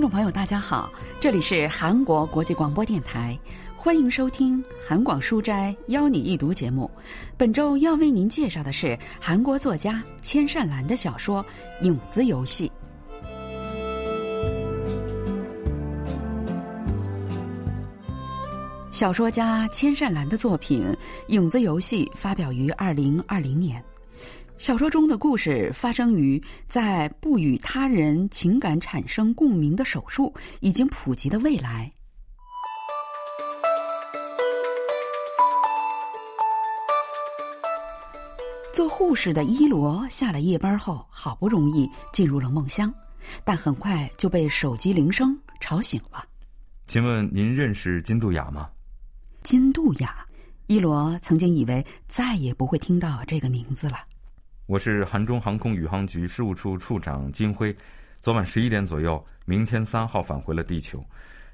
听众朋友，大家好，这里是韩国国际广播电台，欢迎收听韩广书斋邀你一读节目。本周要为您介绍的是韩国作家千善兰的小说《影子游戏》。小说家千善兰的作品《影子游戏》发表于二零二零年。小说中的故事发生于在不与他人情感产生共鸣的手术已经普及的未来。做护士的伊罗下了夜班后，好不容易进入了梦乡，但很快就被手机铃声吵醒了。请问您认识金杜雅吗？金杜雅，伊罗曾经以为再也不会听到这个名字了。我是韩中航空宇航局事务处处长金辉，昨晚十一点左右，明天三号返回了地球，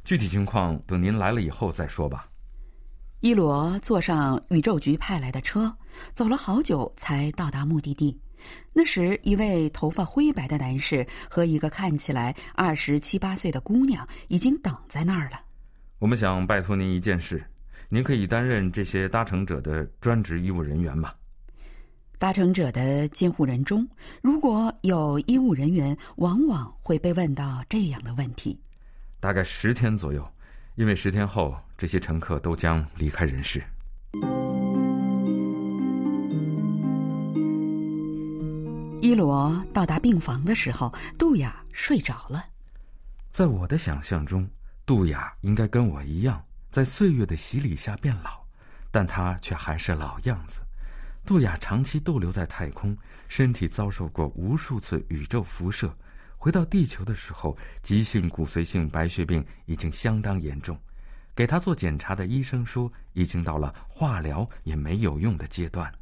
具体情况等您来了以后再说吧。伊罗坐上宇宙局派来的车，走了好久才到达目的地。那时，一位头发灰白的男士和一个看起来二十七八岁的姑娘已经等在那儿了。我们想拜托您一件事，您可以担任这些搭乘者的专职医务人员吗？搭乘者的监护人中，如果有医务人员，往往会被问到这样的问题。大概十天左右，因为十天后这些乘客都将离开人世。伊罗到达病房的时候，杜雅睡着了。在我的想象中，杜雅应该跟我一样，在岁月的洗礼下变老，但她却还是老样子。杜雅长期逗留在太空，身体遭受过无数次宇宙辐射。回到地球的时候，急性骨髓性白血病已经相当严重。给他做检查的医生说，已经到了化疗也没有用的阶段。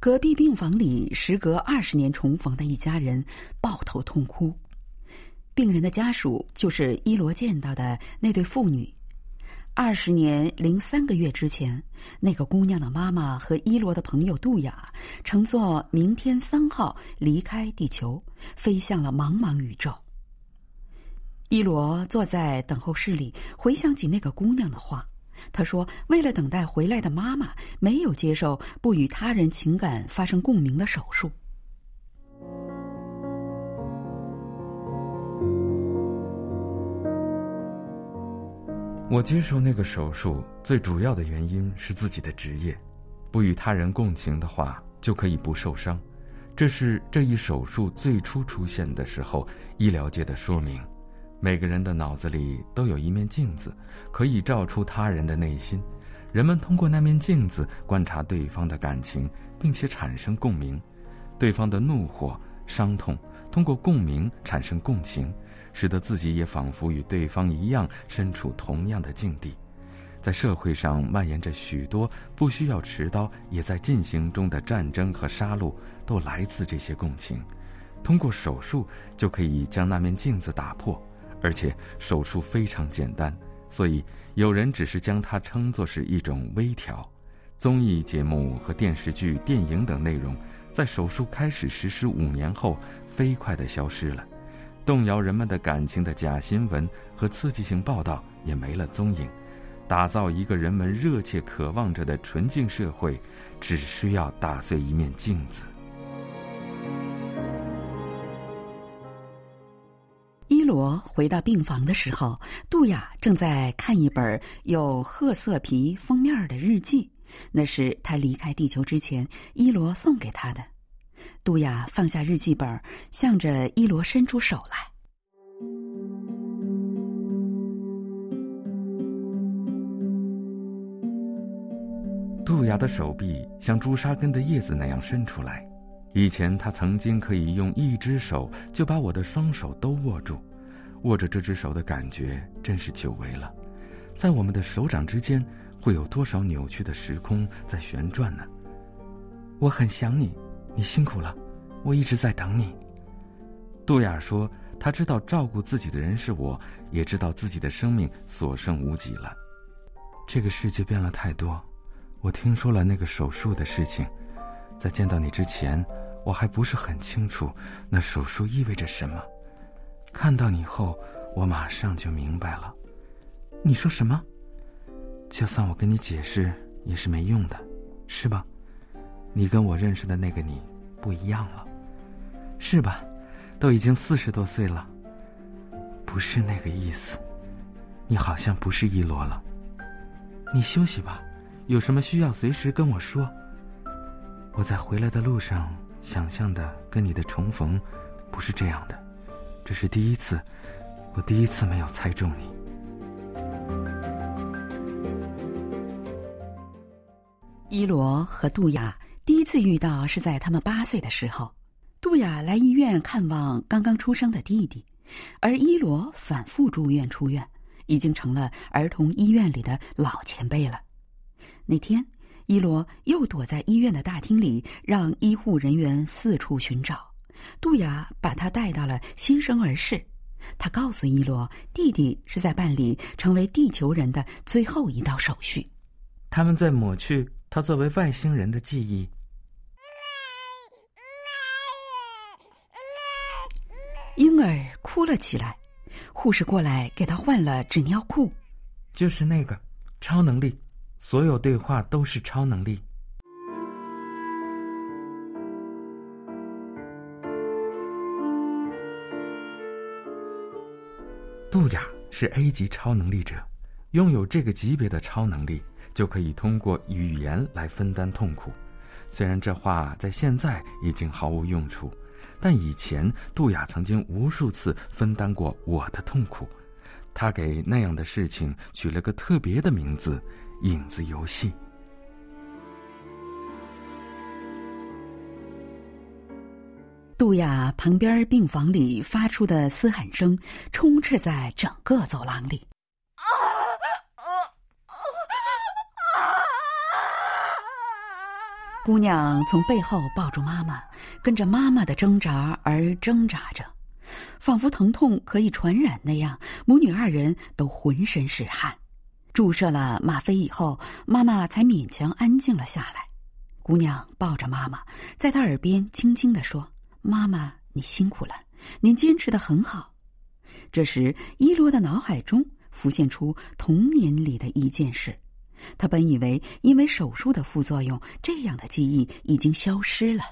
隔壁病房里，时隔二十年重逢的一家人抱头痛哭。病人的家属就是伊罗见到的那对父女。二十年零三个月之前，那个姑娘的妈妈和伊罗的朋友杜雅乘坐明天三号离开地球，飞向了茫茫宇宙。伊罗坐在等候室里，回想起那个姑娘的话。他说：“为了等待回来的妈妈，没有接受不与他人情感发生共鸣的手术。”我接受那个手术最主要的原因是自己的职业，不与他人共情的话就可以不受伤，这是这一手术最初出现的时候医疗界的说明。每个人的脑子里都有一面镜子，可以照出他人的内心，人们通过那面镜子观察对方的感情，并且产生共鸣，对方的怒火、伤痛，通过共鸣产生共情。使得自己也仿佛与对方一样身处同样的境地，在社会上蔓延着许多不需要持刀也在进行中的战争和杀戮，都来自这些共情。通过手术就可以将那面镜子打破，而且手术非常简单，所以有人只是将它称作是一种微调。综艺节目和电视剧、电影等内容，在手术开始实施五年后，飞快地消失了。动摇人们的感情的假新闻和刺激性报道也没了踪影，打造一个人们热切渴望着的纯净社会，只需要打碎一面镜子。伊罗回到病房的时候，杜雅正在看一本有褐色皮封面的日记，那是他离开地球之前伊罗送给他的。杜雅放下日记本，向着伊罗伸出手来。杜雅的手臂像朱砂根的叶子那样伸出来。以前，他曾经可以用一只手就把我的双手都握住，握着这只手的感觉真是久违了。在我们的手掌之间，会有多少扭曲的时空在旋转呢？我很想你。你辛苦了，我一直在等你。杜雅说：“她知道照顾自己的人是我，也知道自己的生命所剩无几了。这个世界变了太多。我听说了那个手术的事情，在见到你之前，我还不是很清楚那手术意味着什么。看到你后，我马上就明白了。你说什么？就算我跟你解释也是没用的，是吧？你跟我认识的那个你不一样了，是吧？都已经四十多岁了。不是那个意思，你好像不是一罗了。你休息吧，有什么需要随时跟我说。我在回来的路上想象的跟你的重逢，不是这样的。这是第一次，我第一次没有猜中你。伊罗和杜雅次遇到是在他们八岁的时候，杜雅来医院看望刚刚出生的弟弟，而伊罗反复住院出院，已经成了儿童医院里的老前辈了。那天，伊罗又躲在医院的大厅里，让医护人员四处寻找。杜雅把他带到了新生儿室，他告诉伊罗，弟弟是在办理成为地球人的最后一道手续。他们在抹去他作为外星人的记忆。婴儿哭了起来，护士过来给他换了纸尿裤。就是那个超能力，所有对话都是超能力。杜雅是 A 级超能力者，拥有这个级别的超能力，就可以通过语言来分担痛苦。虽然这话在现在已经毫无用处，但以前杜雅曾经无数次分担过我的痛苦。他给那样的事情取了个特别的名字——影子游戏。杜雅旁边病房里发出的嘶喊声，充斥在整个走廊里。姑娘从背后抱住妈妈，跟着妈妈的挣扎而挣扎着，仿佛疼痛可以传染那样，母女二人都浑身是汗。注射了吗啡以后，妈妈才勉强安静了下来。姑娘抱着妈妈，在她耳边轻轻地说。妈妈，你辛苦了，您坚持的很好。这时，伊罗的脑海中浮现出童年里的一件事。他本以为因为手术的副作用，这样的记忆已经消失了。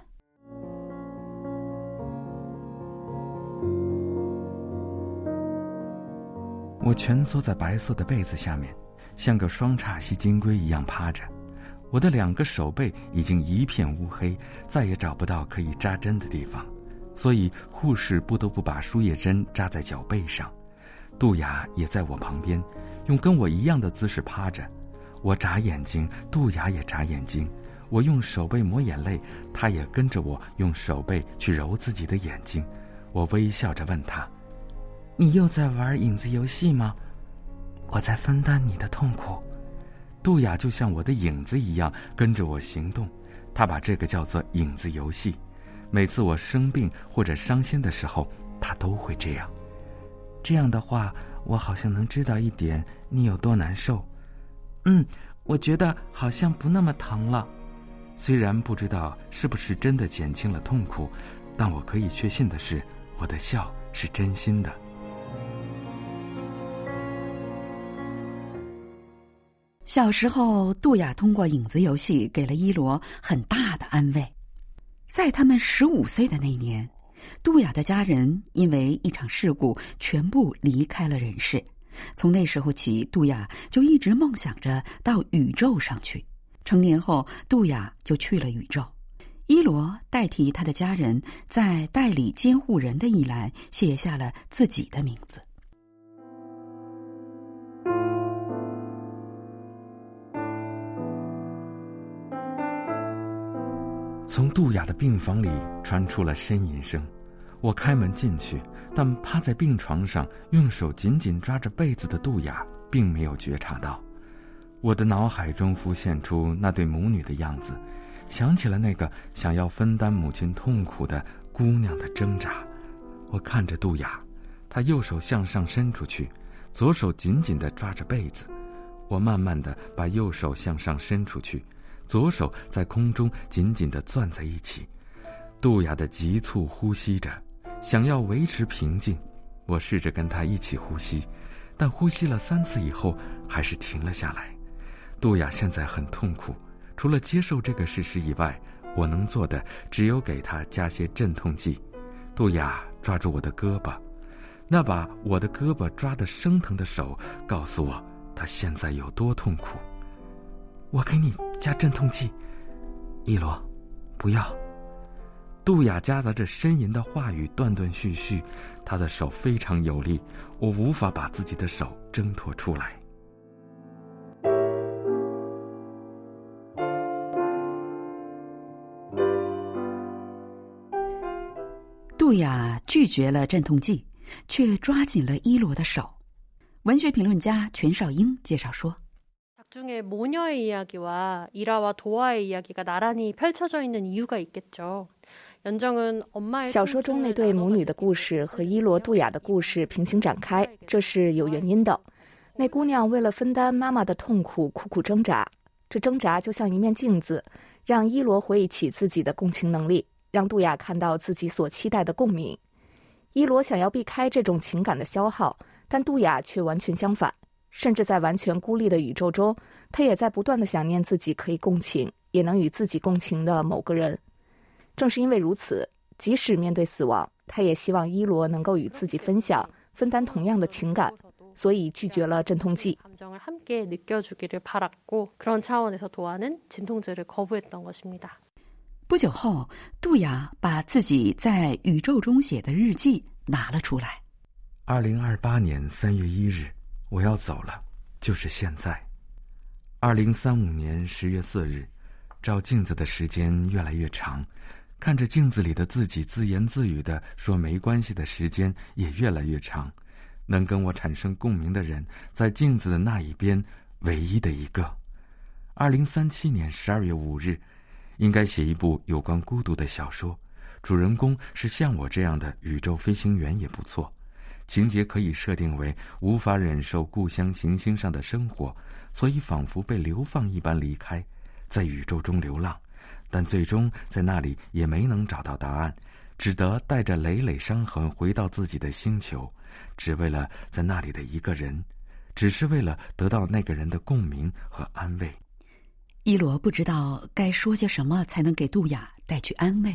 我蜷缩在白色的被子下面，像个双叉膝金龟一样趴着。我的两个手背已经一片乌黑，再也找不到可以扎针的地方，所以护士不得不把输液针扎在脚背上。杜雅也在我旁边，用跟我一样的姿势趴着。我眨眼睛，杜雅也眨眼睛。我用手背抹眼泪，她也跟着我用手背去揉自己的眼睛。我微笑着问她：“你又在玩影子游戏吗？”“我在分担你的痛苦。”杜雅就像我的影子一样跟着我行动，她把这个叫做影子游戏。每次我生病或者伤心的时候，她都会这样。这样的话，我好像能知道一点你有多难受。嗯，我觉得好像不那么疼了。虽然不知道是不是真的减轻了痛苦，但我可以确信的是，我的笑是真心的。小时候，杜雅通过影子游戏给了伊罗很大的安慰。在他们十五岁的那年，杜雅的家人因为一场事故全部离开了人世。从那时候起，杜雅就一直梦想着到宇宙上去。成年后，杜雅就去了宇宙。伊罗代替他的家人，在代理监护人的一栏写下了自己的名字。从杜雅的病房里传出了呻吟声，我开门进去，但趴在病床上用手紧紧抓着被子的杜雅并没有觉察到。我的脑海中浮现出那对母女的样子，想起了那个想要分担母亲痛苦的姑娘的挣扎。我看着杜雅，她右手向上伸出去，左手紧紧地抓着被子。我慢慢地把右手向上伸出去。左手在空中紧紧地攥在一起，杜雅的急促呼吸着，想要维持平静。我试着跟他一起呼吸，但呼吸了三次以后，还是停了下来。杜雅现在很痛苦，除了接受这个事实以外，我能做的只有给他加些镇痛剂。杜雅抓住我的胳膊，那把我的胳膊抓得生疼的手告诉我，他现在有多痛苦。我给你加镇痛剂，一罗，不要。杜雅夹杂着呻吟的话语断断续续，她的手非常有力，我无法把自己的手挣脱出来。杜雅拒绝了镇痛剂，却抓紧了伊罗的手。文学评论家全少英介绍说：“중에모녀의이야기와이라와도아의이야기가나란히펼쳐져있는이유가있겠죠 小说中那对母女的故事和伊罗杜雅的故事平行展开，这是有原因的。那姑娘为了分担妈妈的痛苦，苦苦挣扎。这挣扎就像一面镜子，让伊罗回忆起自己的共情能力。让杜雅看到自己所期待的共鸣，伊罗想要避开这种情感的消耗，但杜雅却完全相反。甚至在完全孤立的宇宙中，他也在不断的想念自己可以共情，也能与自己共情的某个人。正是因为如此，即使面对死亡，他也希望伊罗能够与自己分享、分担同样的情感，所以拒绝了镇痛剂。不久后，杜雅把自己在宇宙中写的日记拿了出来。二零二八年三月一日，我要走了，就是现在。二零三五年十月四日，照镜子的时间越来越长，看着镜子里的自己自言自语的说没关系的时间也越来越长。能跟我产生共鸣的人，在镜子的那一边，唯一的一个。二零三七年十二月五日。应该写一部有关孤独的小说，主人公是像我这样的宇宙飞行员也不错。情节可以设定为无法忍受故乡行星上的生活，所以仿佛被流放一般离开，在宇宙中流浪，但最终在那里也没能找到答案，只得带着累累伤痕回到自己的星球，只为了在那里的一个人，只是为了得到那个人的共鸣和安慰。伊罗不知道该说些什么才能给杜雅带去安慰。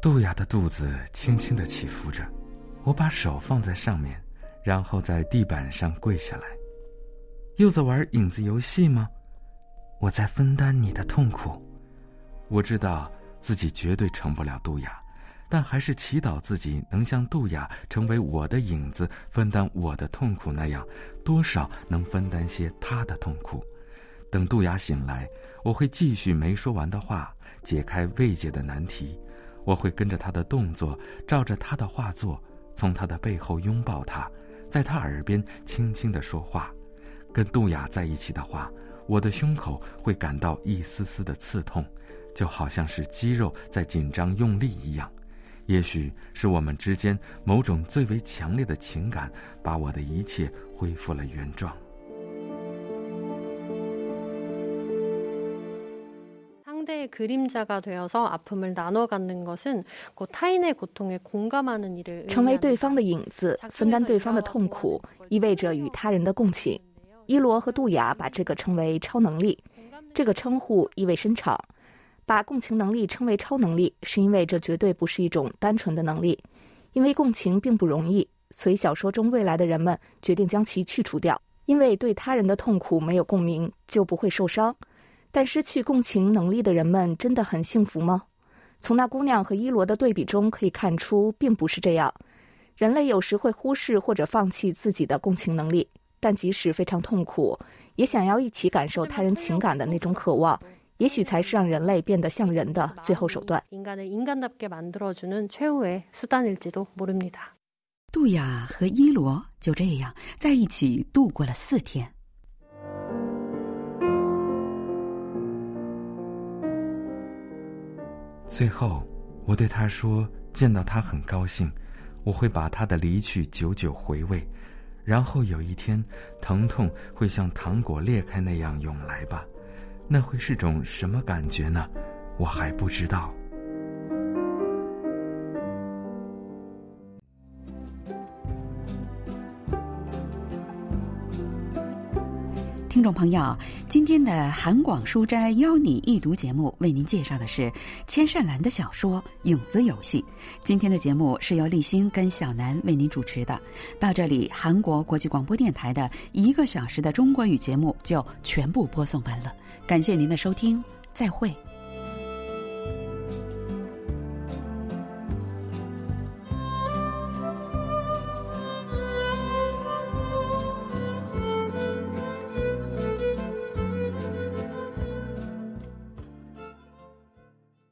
杜雅的肚子轻轻的起伏着，我把手放在上面，然后在地板上跪下来。又在玩影子游戏吗？我在分担你的痛苦。我知道自己绝对成不了杜雅。但还是祈祷自己能像杜雅成为我的影子，分担我的痛苦那样，多少能分担些她的痛苦。等杜雅醒来，我会继续没说完的话，解开未解的难题。我会跟着她的动作，照着她的画作，从她的背后拥抱她，在他耳边轻轻的说话。跟杜雅在一起的话，我的胸口会感到一丝丝的刺痛，就好像是肌肉在紧张用力一样。也许是我们之间某种最为强烈的情感，把我的一切恢复了原状。그림자가되어서아픔을나눠갖는것은고타인의고통에공감하는일을成为对方的影子，分担对方的痛苦，意味着与他人的共情。伊罗和杜雅把这个称为超能力，这个称呼意味深长。把共情能力称为超能力，是因为这绝对不是一种单纯的能力，因为共情并不容易，所以小说中未来的人们决定将其去除掉。因为对他人的痛苦没有共鸣，就不会受伤。 但失去共情能力的人们真的很幸福吗？从那姑娘和伊罗的对比中可以看出，并不是这样。人类有时会忽视或者放弃自己的共情能力，但即使非常痛苦，也想要一起感受他人情感的那种渴望。也许才是让人类变得像人的最后手段。杜雅和伊罗就这样在一起度过了四天。最后，我对他说：“见到他很高兴，我会把他的离去久久回味，然后有一天，疼痛会像糖果裂开那样涌来吧。”那会是种什么感觉呢？我还不知道。听众朋友，今天的韩广书斋邀你一读节目为您介绍的是千善兰的小说《影子游戏》。今天的节目是由立新跟小南为您主持的。到这里，韩国国际广播电台的一个小时的中国语节目就全部播送完了。感谢您的收听，再会。